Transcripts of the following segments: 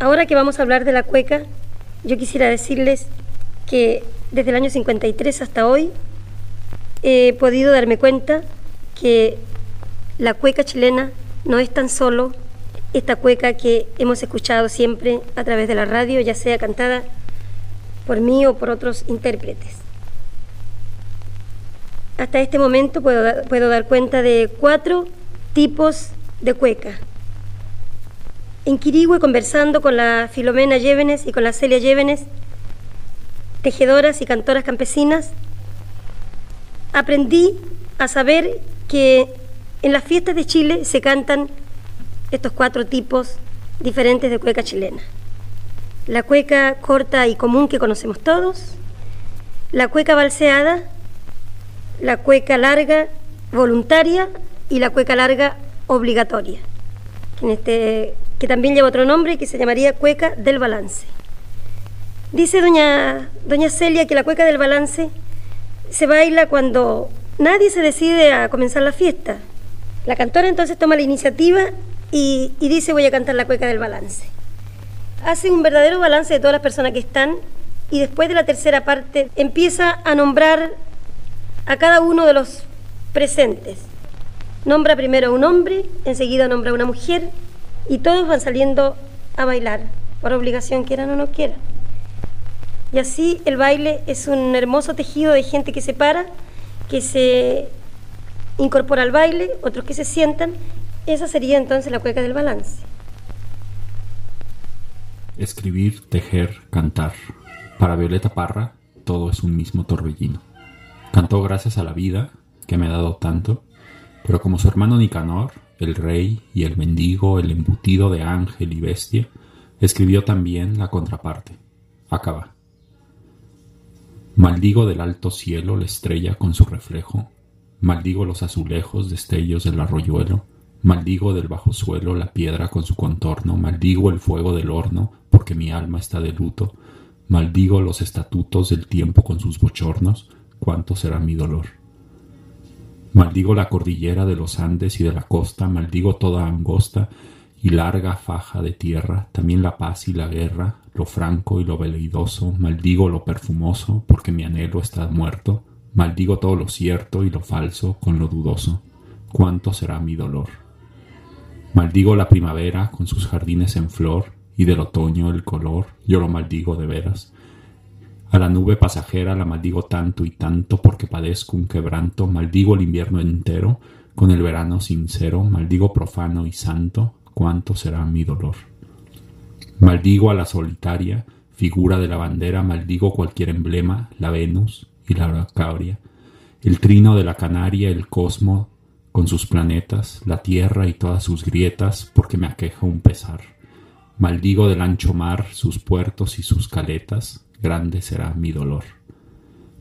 Ahora que vamos a hablar de la cueca, yo quisiera decirles que desde el año 53 hasta hoy he podido darme cuenta que la cueca chilena no es tan solo esta cueca que hemos escuchado siempre a través de la radio, ya sea cantada por mí o por otros intérpretes. Hasta este momento puedo, puedo dar cuenta de cuatro tipos de cueca. En Quirigüe, conversando con la Filomena Llévenes y con la Celia Llévenes, tejedoras y cantoras campesinas, aprendí a saber que en las fiestas de Chile se cantan estos cuatro tipos diferentes de cueca chilena. La cueca corta y común que conocemos todos, la cueca balseada, la cueca larga voluntaria y la cueca larga obligatoria, que, este, que también lleva otro nombre y que se llamaría cueca del balance. Dice doña, doña Celia que la cueca del balance se baila cuando nadie se decide a comenzar la fiesta. La cantora entonces toma la iniciativa y, y dice voy a cantar la cueca del balance. Hace un verdadero balance de todas las personas que están y después de la tercera parte empieza a nombrar a cada uno de los presentes. Nombra primero a un hombre, enseguida nombra a una mujer y todos van saliendo a bailar, por obligación quieran o no quieran. Y así el baile es un hermoso tejido de gente que se para, que se incorpora al baile, otros que se sientan. Esa sería entonces la cueca del balance. Escribir, tejer, cantar. Para Violeta Parra, todo es un mismo torbellino. Cantó gracias a la vida, que me ha dado tanto, pero como su hermano Nicanor, el rey y el mendigo, el embutido de ángel y bestia, escribió también la contraparte. Acaba. Maldigo del alto cielo la estrella con su reflejo, maldigo los azulejos destellos del arroyuelo, maldigo del bajo suelo la piedra con su contorno, maldigo el fuego del horno, porque mi alma está de luto, maldigo los estatutos del tiempo con sus bochornos, cuánto será mi dolor. Maldigo la cordillera de los Andes y de la costa, maldigo toda angosta y larga faja de tierra, también la paz y la guerra, lo franco y lo veleidoso, maldigo lo perfumoso, porque mi anhelo está muerto, maldigo todo lo cierto y lo falso con lo dudoso, cuánto será mi dolor. Maldigo la primavera con sus jardines en flor, y del otoño el color, yo lo maldigo de veras. A la nube pasajera la maldigo tanto y tanto porque padezco un quebranto, maldigo el invierno entero, con el verano sincero, maldigo profano y santo, cuánto será mi dolor. Maldigo a la solitaria, figura de la bandera, maldigo cualquier emblema, la Venus y la Cabria, el trino de la Canaria, el cosmo con sus planetas, la tierra y todas sus grietas, porque me aqueja un pesar. Maldigo del ancho mar, sus puertos y sus caletas, grande será mi dolor.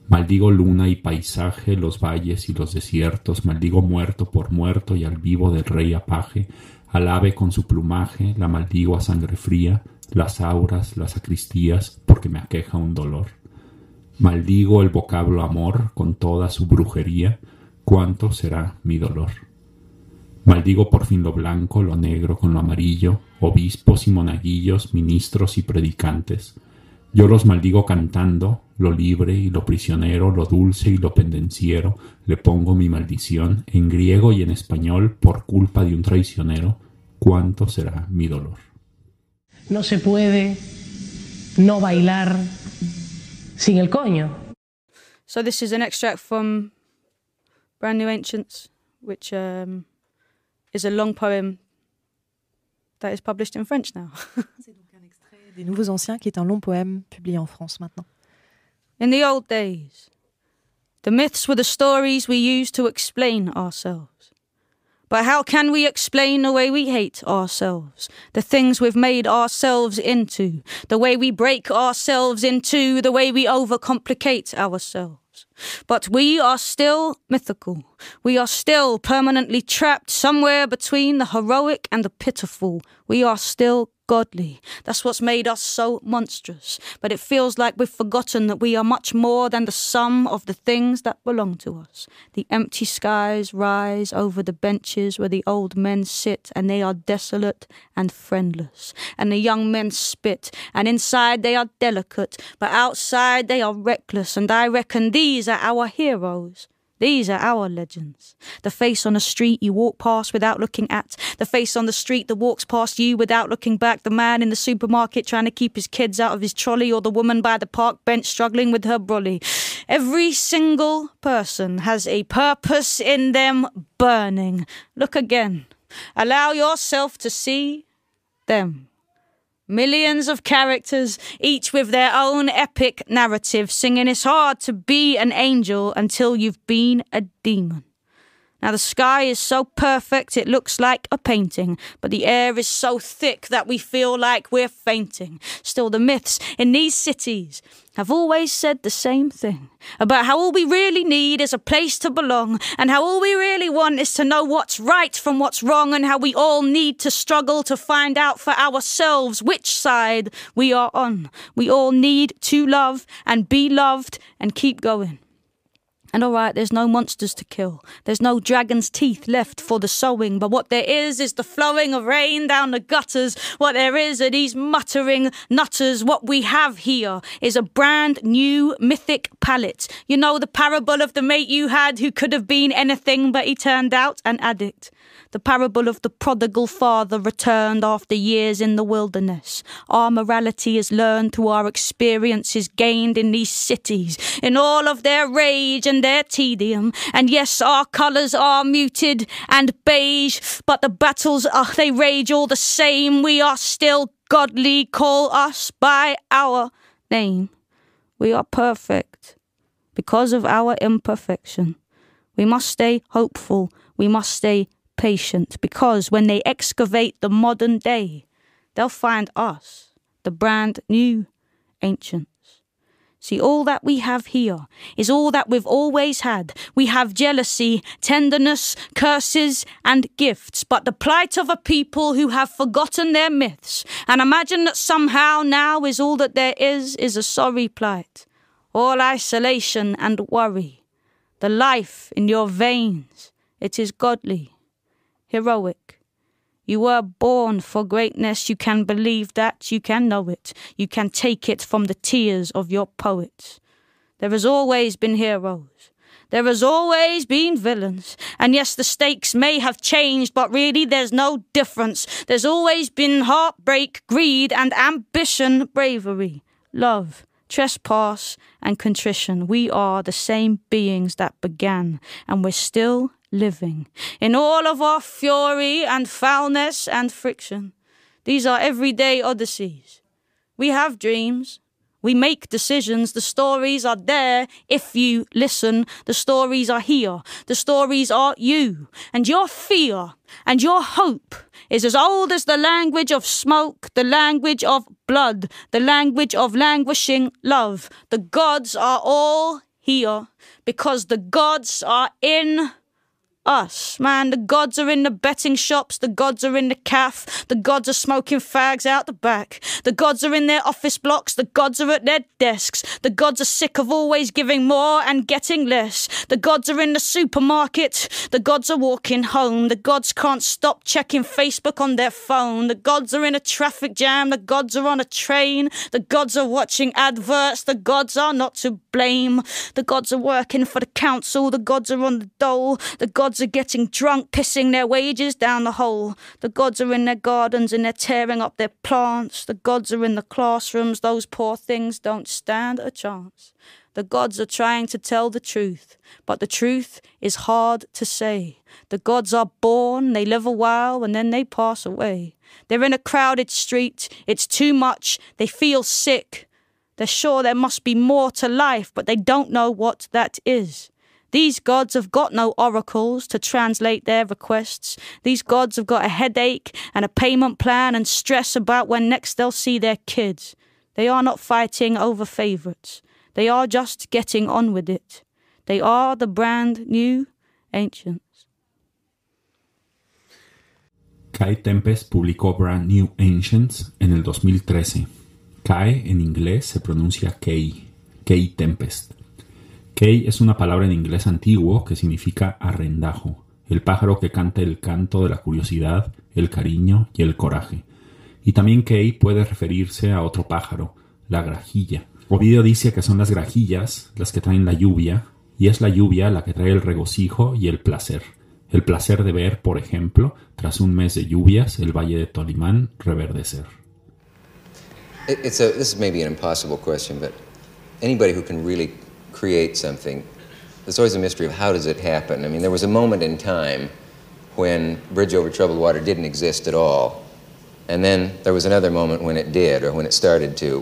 Maldigo luna y paisaje, los valles y los desiertos, maldigo muerto por muerto y al vivo del rey apaje, al ave con su plumaje, la maldigo a sangre fría, las auras, las sacristías, porque me aqueja un dolor. Maldigo el vocablo amor con toda su brujería, cuánto será mi dolor. Maldigo por fin lo blanco, lo negro con lo amarillo, obispos y monaguillos, ministros y predicantes. Yo los maldigo cantando, lo libre y lo prisionero, lo dulce y lo pendenciero, le pongo mi maldición en griego y en español por culpa de un traicionero, cuánto será mi dolor. No se puede no bailar sin el coño. So this is an extract from Brand New Ancients, which um, is a long poem that is published in French now. des Nouveaux Anciens qui est un long poème publié en France maintenant. In the old days, the myths were the stories we used to explain ourselves. But how can we explain the way we hate ourselves, the things we've made ourselves into, the way we break ourselves into, the way we overcomplicate ourselves? But we are still mythical. We are still permanently trapped somewhere between the heroic and the pitiful. We are still godly. That's what's made us so monstrous. But it feels like we've forgotten that we are much more than the sum of the things that belong to us. The empty skies rise over the benches where the old men sit, and they are desolate and friendless. And the young men spit, and inside they are delicate, but outside they are reckless. And I reckon these are our heroes. These are our legends. The face on the street you walk past without looking at. The face on the street that walks past you without looking back. The man in the supermarket trying to keep his kids out of his trolley. Or the woman by the park bench struggling with her brolly. Every single person has a purpose in them burning. Look again. Allow yourself to see them. Millions of characters, each with their own epic narrative, singing it's hard to be an angel until you've been a demon. Now the sky is so perfect it looks like a painting, but the air is so thick that we feel like we're fainting. Still, the myths in these cities have always said the same thing about how all we really need is a place to belong, and how all we really want is to know what's right from what's wrong, and how we all need to struggle to find out for ourselves which side we are on. We all need to love and be loved and keep going. And all right, there's no monsters to kill. There's no dragon's teeth left for the sowing. But what there is is the flowing of rain down the gutters. What there is are these muttering nutters. What we have here is a brand new mythic palette. You know the parable of the mate you had who could have been anything, but he turned out an addict the parable of the prodigal father returned after years in the wilderness. Our morality is learned through our experiences gained in these cities, in all of their rage and their tedium. And yes, our colours are muted and beige, but the battles are, they rage all the same. We are still godly, call us by our name. We are perfect because of our imperfection. We must stay hopeful. We must stay patient because when they excavate the modern day, they'll find us, the brand new ancients. See, all that we have here is all that we've always had. We have jealousy, tenderness, curses, and gifts, but the plight of a people who have forgotten their myths and imagine that somehow now is all that there is, is a sorry plight. All isolation and worry. The life in your veins, it is godly heroic. You were born for greatness. You can believe that. You can know it. You can take it from the tears of your poets. There has always been heroes. There has always been villains. And yes, the stakes may have changed, but really there's no difference. There's always been heartbreak, greed, and ambition, bravery, love, trespass, and contrition. We are the same beings that began, and we're still living, in all of our fury and foulness and friction. These are everyday odysseys. We have dreams. We make decisions. The stories are there if you listen. The stories are here. The stories are you. And your fear and your hope is as old as the language of smoke, the language of blood, the language of languishing love. The gods are all here because the gods are in us. Man, the gods are in the betting shops, the gods are in the caff, the gods are smoking fags out the back, the gods are in their office blocks, the gods are at their desks, the gods are sick of always giving more and getting less, the gods are in the supermarket, the gods are walking home, the gods can't stop checking Facebook on their phone, the gods are in a traffic jam, the gods are on a train, the gods are watching adverts, the gods are not to blame, the gods are working for the council, the gods are on the dole, the gods gods are getting drunk, pissing their wages down the hole. The gods are in their gardens and they're tearing up their plants. The gods are in the classrooms. Those poor things don't stand a chance. The gods are trying to tell the truth, but the truth is hard to say. The gods are born, they live a while, and then they pass away. They're in a crowded street, it's too much, they feel sick. They're sure there must be more to life, but they don't know what that is. These gods have got no oracles to translate their requests. These gods have got a headache and a payment plan and stress about when next they'll see their kids. They are not fighting over favourites. They are just getting on with it. They are the brand new ancients. Kai Tempest publicó Brand New Ancients en el 2013. Kai en inglés se pronuncia Kei, Kei Tempest. Kei es una palabra en inglés antiguo que significa arrendajo, el pájaro que canta el canto de la curiosidad, el cariño y el coraje. Y también Kei puede referirse a otro pájaro, la grajilla. Ovidio dice que son las grajillas las que traen la lluvia, y es la lluvia la que trae el regocijo y el placer. El placer de ver, por ejemplo, tras un mes de lluvias, el valle de Tolimán reverdecer. It's a, this an anybody who can really create something, there's always a mystery of how does it happen. I mean, there was a moment in time when Bridge Over Troubled Water didn't exist at all. And then there was another moment when it did, or when it started to.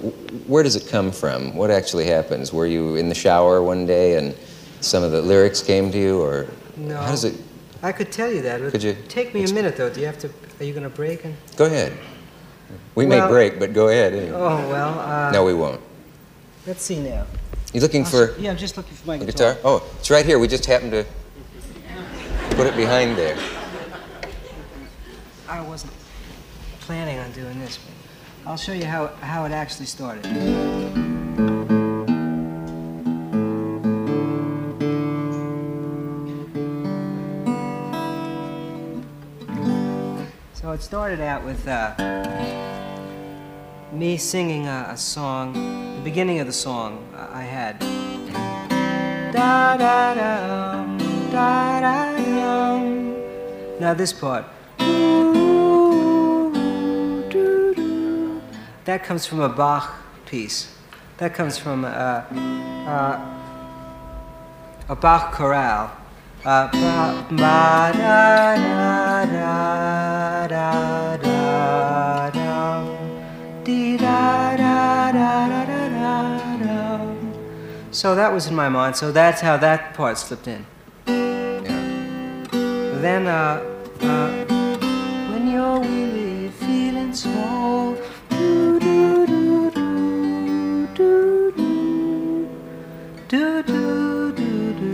Where does it come from? What actually happens? Were you in the shower one day and some of the lyrics came to you, or No. how does it? I could tell you that. Could you Take me a minute, though. Do you have to? Are you going to break? And, Go ahead. We may break, but go ahead anyway. oh well. Uh, No, we won't. Let's see now. You looking for Yeah, I'm just looking for my guitar. guitar? Oh, it's right here. We just happened to put it behind there. I wasn't planning on doing this, but I'll show you how how it actually started. So it started out with uh, me singing a, a song. The beginning of the song Da da da da da. Now this part. That comes from a Bach piece. That comes from uh, uh, a Bach chorale. Uh, ba, ba, da, da, da, da, da, da, da, So that was in my mind. So that's how that part slipped in. Yeah. Then, uh, uh, when you're really feeling small, do do do do do do do do do do.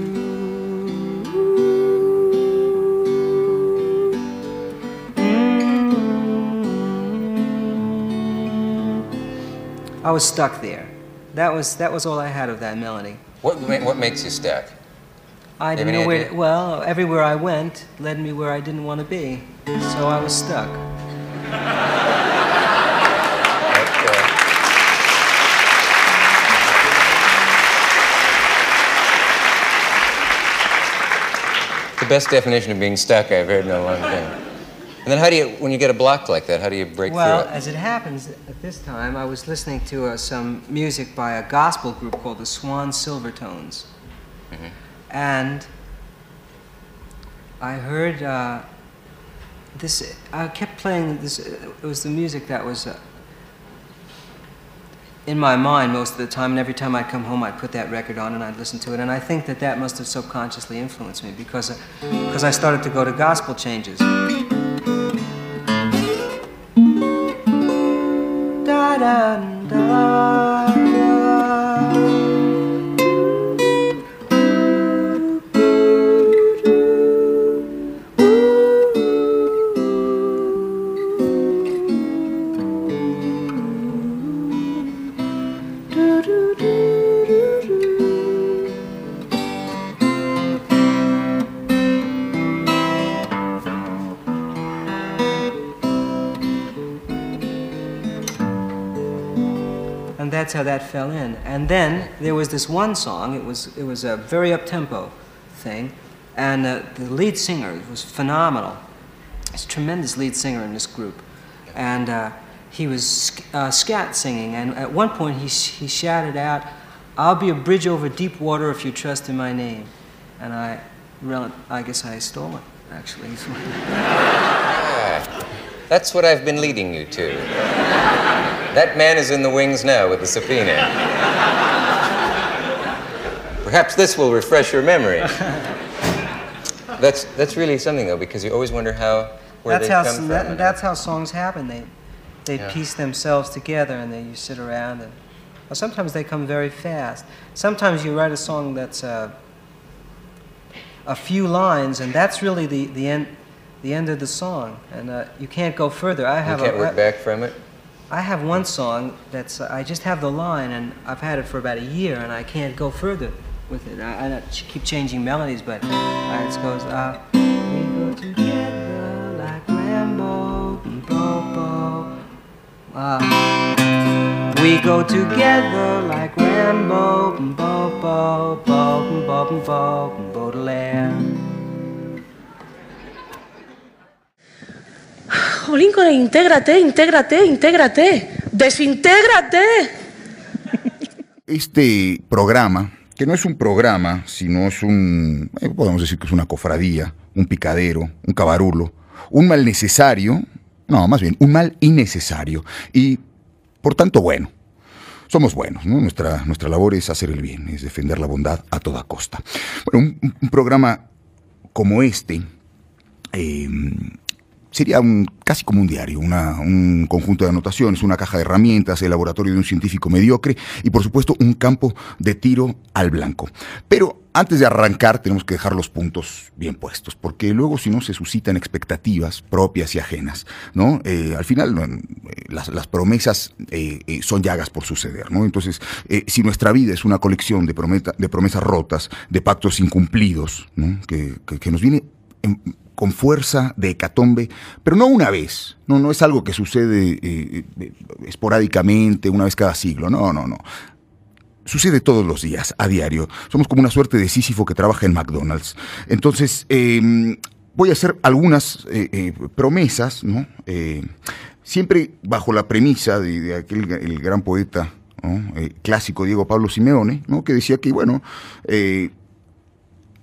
Mm. I was stuck there. That was that was all I had of that melody. What, what makes you stuck? I didn't know where. idea? well, everywhere I went led me where I didn't want to be, so I was stuck. The best definition of being stuck I've heard in a long time. And then how do you, when you get a block like that, how do you break Well, through it? as it happens, at this time I was listening to uh, some music by a gospel group called the Swan Silvertones, Mm-hmm. and I heard uh, this. I kept playing this. It was the music that was. Uh, in my mind most of the time, and every time I'd come home, I'd put that record on and I'd listen to it. And I think that that must have subconsciously influenced me because, because I started to go to gospel changes. Da da da. That's how that fell in. And then there was this one song. It was it was a very up tempo thing, and uh, the lead singer was phenomenal. He's a tremendous lead singer in this group, and uh, he was uh, scat singing. And at one point he sh- he shouted out, "I'll be a bridge over deep water if you trust in my name," and I, I guess I stole it actually. Ah, that's what I've been leading you to. That man is in the wings now with the subpoena. Perhaps this will refresh your memory. That's, that's really something, though, because you always wonder how, where that's they how come from. that- that's how songs happen. They they Yeah. piece themselves together and then you sit around and well, sometimes they come very fast. Sometimes you write a song that's uh, a few lines and that's really the the end the end of the song, and uh, you can't go further. I have You can't a, work back from it? I have one song that's uh, I just have the line, and I've had it for about a year, and I can't go further with it. I, I keep changing melodies, but uh, it goes. Uh, we go together like Rambo and Bobo. Uh, we go together like Rambo and Bobo, Bob and Bob and Bob and Baudelaire. Con el intégrate, intégrate, intégrate. Desintégrate. Este programa, que no es un programa, sino es un, eh, podemos decir que es una cofradía, un picadero, un cabarulo, un mal necesario, no, más bien, un mal innecesario y, por tanto, bueno. Somos buenos, ¿no? Nuestra, nuestra labor es hacer el bien, es defender la bondad a toda costa. Bueno, un, un programa como este, eh, sería un, casi como un diario, una- un conjunto de anotaciones, una caja de herramientas, el laboratorio de un científico mediocre y por supuesto un campo de tiro al blanco. Pero antes de arrancar tenemos que dejar los puntos bien puestos, porque luego si no se suscitan expectativas propias y ajenas, ¿no? Eh, al final eh, las, promesas eh, son llagas por suceder, ¿no? Entonces, si nuestra vida es una colección de, de promesas rotas, de pactos incumplidos, ¿no? que, que- que nos viene en- con fuerza de hecatombe, pero no una vez, no, no es algo que sucede eh, eh, esporádicamente, una vez cada siglo, no, no, no. Sucede todos los días, a diario. Somos como una suerte de Sísifo que trabaja en McDonald's. Entonces, eh, voy a hacer algunas eh, promesas, ¿no? Siempre bajo la premisa de, aquel el gran poeta clásico Diego Pablo Simeone, ¿no? que decía que, bueno,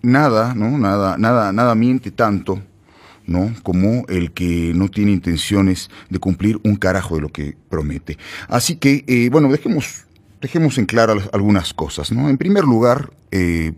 nada, ¿no? Nada, nada, nada miente tanto, ¿no? Como el que no tiene intenciones de cumplir un carajo de lo que promete. Así que, eh, bueno, dejemos, dejemos en claro al- algunas cosas, ¿no? En primer lugar, eh,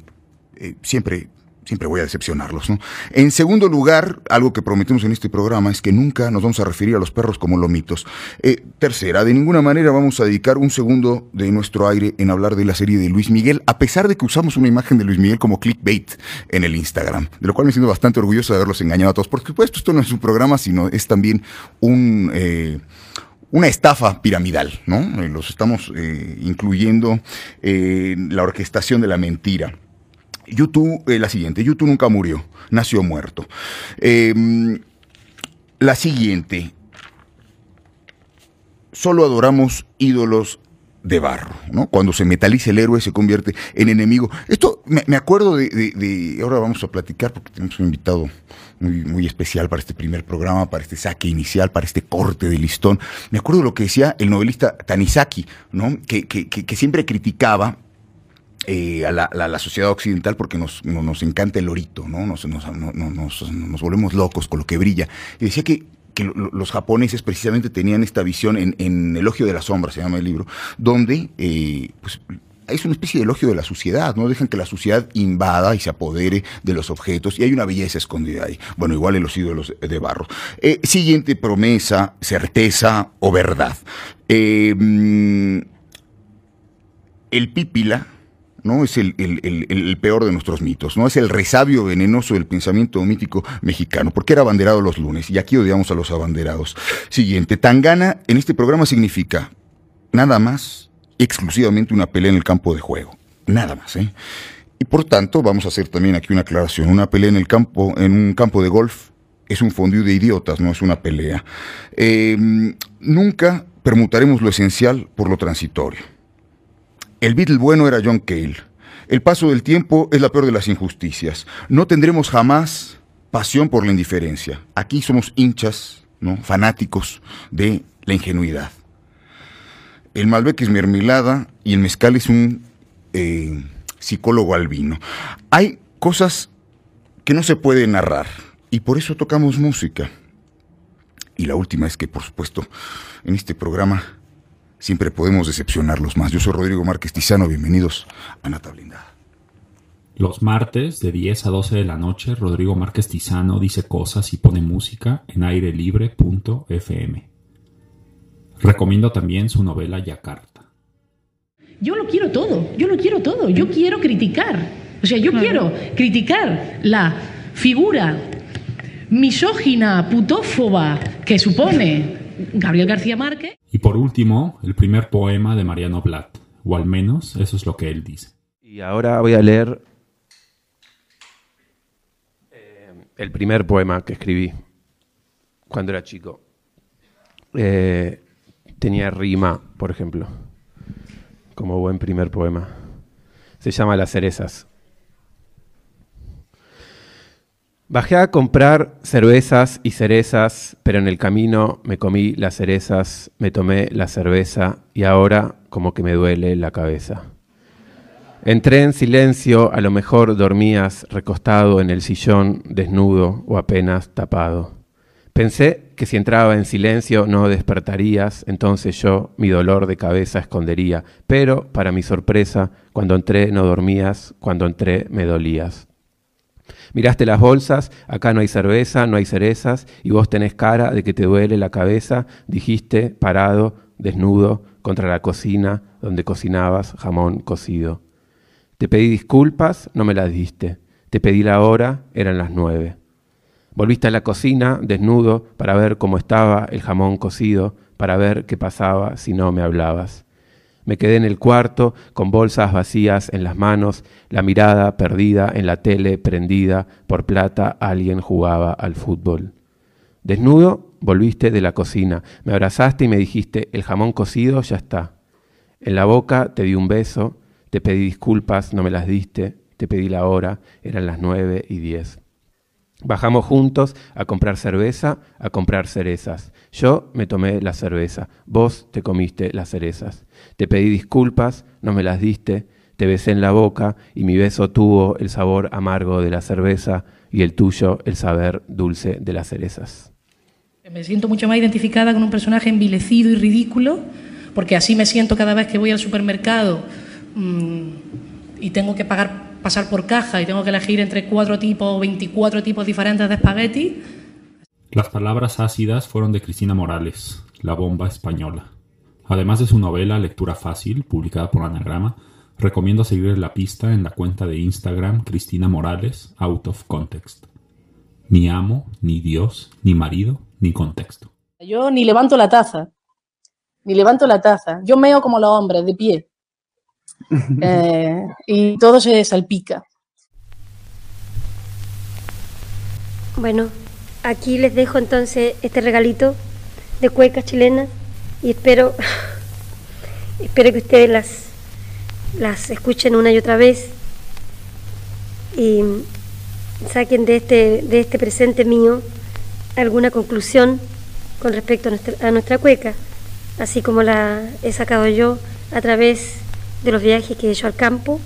eh, siempre, siempre voy a decepcionarlos, ¿no? En segundo lugar, algo que prometemos en este programa es que nunca nos vamos a referir a los perros como lomitos. Eh, tercera, de ninguna manera vamos a dedicar un segundo de nuestro aire en hablar de la serie de Luis Miguel, a pesar de que usamos una imagen de Luis Miguel como clickbait en el Instagram, de lo cual me siento bastante orgulloso de haberlos engañado a todos. Por supuesto, esto no es un programa, sino es también un... eh, una estafa piramidal, ¿no? Eh, Los estamos eh, incluyendo en la orquestación de la mentira. YouTube, eh, la siguiente, YouTube nunca murió, nació muerto. Eh, la siguiente, solo adoramos ídolos de barro, ¿no? Cuando se metaliza el héroe se convierte en enemigo. Esto me, me acuerdo de, ahora vamos a platicar porque tenemos un invitado muy, muy especial para este primer programa, para este saque inicial, para este corte de listón. Me acuerdo de lo que decía el novelista Tanizaki, ¿no? Que- que siempre criticaba a, la, sociedad occidental porque nos, no- nos encanta el orito, ¿no? Nos, nos, no- no- nos- nos volvemos locos con lo que brilla. Y decía que, que lo- lo- los japoneses precisamente tenían esta visión en, en Elogio de la Sombra, se llama el libro, donde eh, pues, es una especie de elogio de la suciedad, no dejan que la suciedad invada y se apodere de los objetos y hay una belleza escondida ahí. Bueno, igual en los ídolos de barro. Eh, siguiente promesa, certeza o verdad. Eh, mm, el pípila, ¿no? Es el, el- el- el peor de nuestros mitos, ¿no? Es el resabio venenoso del pensamiento mítico mexicano, porque era abanderado los lunes, y aquí odiamos a los abanderados. Siguiente, Tangana en este programa significa nada más, exclusivamente una pelea en el campo de juego. Nada más, ¿eh? Y por tanto, vamos a hacer también aquí una aclaración. Una pelea en el campo, en un campo de golf, es un fondue de idiotas, no es una pelea. Eh, nunca permutaremos lo esencial por lo transitorio. El Beatle bueno era John Cale. El paso del tiempo es la peor de las injusticias. No tendremos jamás pasión por la indiferencia. Aquí somos hinchas, ¿no? fanáticos de la ingenuidad. El Malbec es mermelada y el mezcal es un eh, psicólogo albino. Hay cosas que no se pueden narrar y por eso tocamos música. Y la última es que, por supuesto, en este programa siempre podemos decepcionarlos más. Yo soy Rodrigo Márquez Tizano, bienvenidos a Nata Blindada. Los martes de 10 a 12 de la noche, Rodrigo Márquez Tizano dice cosas y pone música en airelibre.fm. Recomiendo también su novela Yakarta. Yo lo quiero todo, yo lo quiero todo, yo quiero criticar. O sea, yo quiero criticar la figura misógina, putófoba, que supone Gabriel García Márquez. Y por último, el primer poema de Mariano Blatt, o al menos eso es lo que él dice. Y ahora voy a leer eh, el primer poema que escribí cuando era chico. Eh, tenía rima, por ejemplo, como buen primer poema. Se llama Las cerezas. Bajé a comprar cervezas y cerezas, pero en el camino me comí las cerezas, me tomé la cerveza y ahora como que me duele la cabeza. Entré en silencio, a lo mejor dormías recostado en el sillón, desnudo o apenas tapado. Pensé que si entraba en silencio no despertarías, entonces yo mi dolor de cabeza escondería, pero para mi sorpresa, cuando entré no dormías, cuando entré me dolías. Miraste las bolsas, acá no hay cerveza, no hay cerezas, y vos tenés cara de que te duele la cabeza, dijiste, parado, desnudo, contra la cocina donde cocinabas jamón cocido. Te pedí disculpas, no me las diste. Te pedí la hora, eran las nueve. Volviste a la cocina, desnudo, para ver cómo estaba el jamón cocido, para ver qué pasaba si no me hablabas. Me quedé en el cuarto con bolsas vacías en las manos, la mirada perdida en la tele prendida, por plata alguien jugaba al fútbol. Desnudo, volviste de la cocina, me abrazaste y me dijiste, el jamón cocido ya está. En la boca te di un beso, te pedí disculpas, no me las diste, te pedí la hora, eran las nueve y diez. Bajamos juntos a comprar cerveza, a comprar cerezas. Yo me tomé la cerveza, vos te comiste las cerezas. Te pedí disculpas, no me las diste, te besé en la boca y mi beso tuvo el sabor amargo de la cerveza y el tuyo el saber dulce de las cerezas. Me siento mucho más identificada con un personaje envilecido y ridículo, porque así me siento cada vez que voy al supermercado mmm, y tengo que pagar pasar por caja y tengo que elegir entre cuatro tipos o 24 tipos diferentes de espagueti. Las palabras ácidas fueron de Cristina Morales, La bomba española. Además de su novela Lectura Fácil, publicada por Anagrama, recomiendo seguir la pista en la cuenta de Instagram Cristina Morales, Out of Context. Ni amo, ni Dios, ni marido, ni contexto. Yo ni levanto la taza, ni levanto la taza. Yo meo como los hombres, de pie. Eh, y todo se salpica. Bueno, aquí les dejo entonces este regalito de cuecas chilenas y espero, espero que ustedes las, las escuchen una y otra vez y saquen de este, de este presente mío alguna conclusión con respecto a nuestra, a nuestra cueca, así como la he sacado yo a través de los viajes que he hecho al campo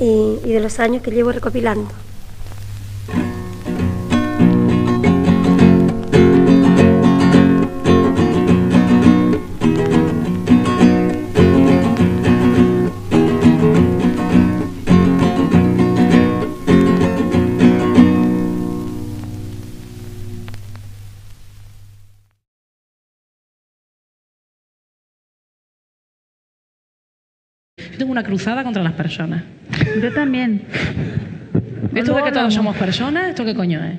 y, y de los años que llevo recopilando. Tengo una cruzada contra las personas. Yo también. ¿Esto de que todos somos personas? ¿Esto qué coño es?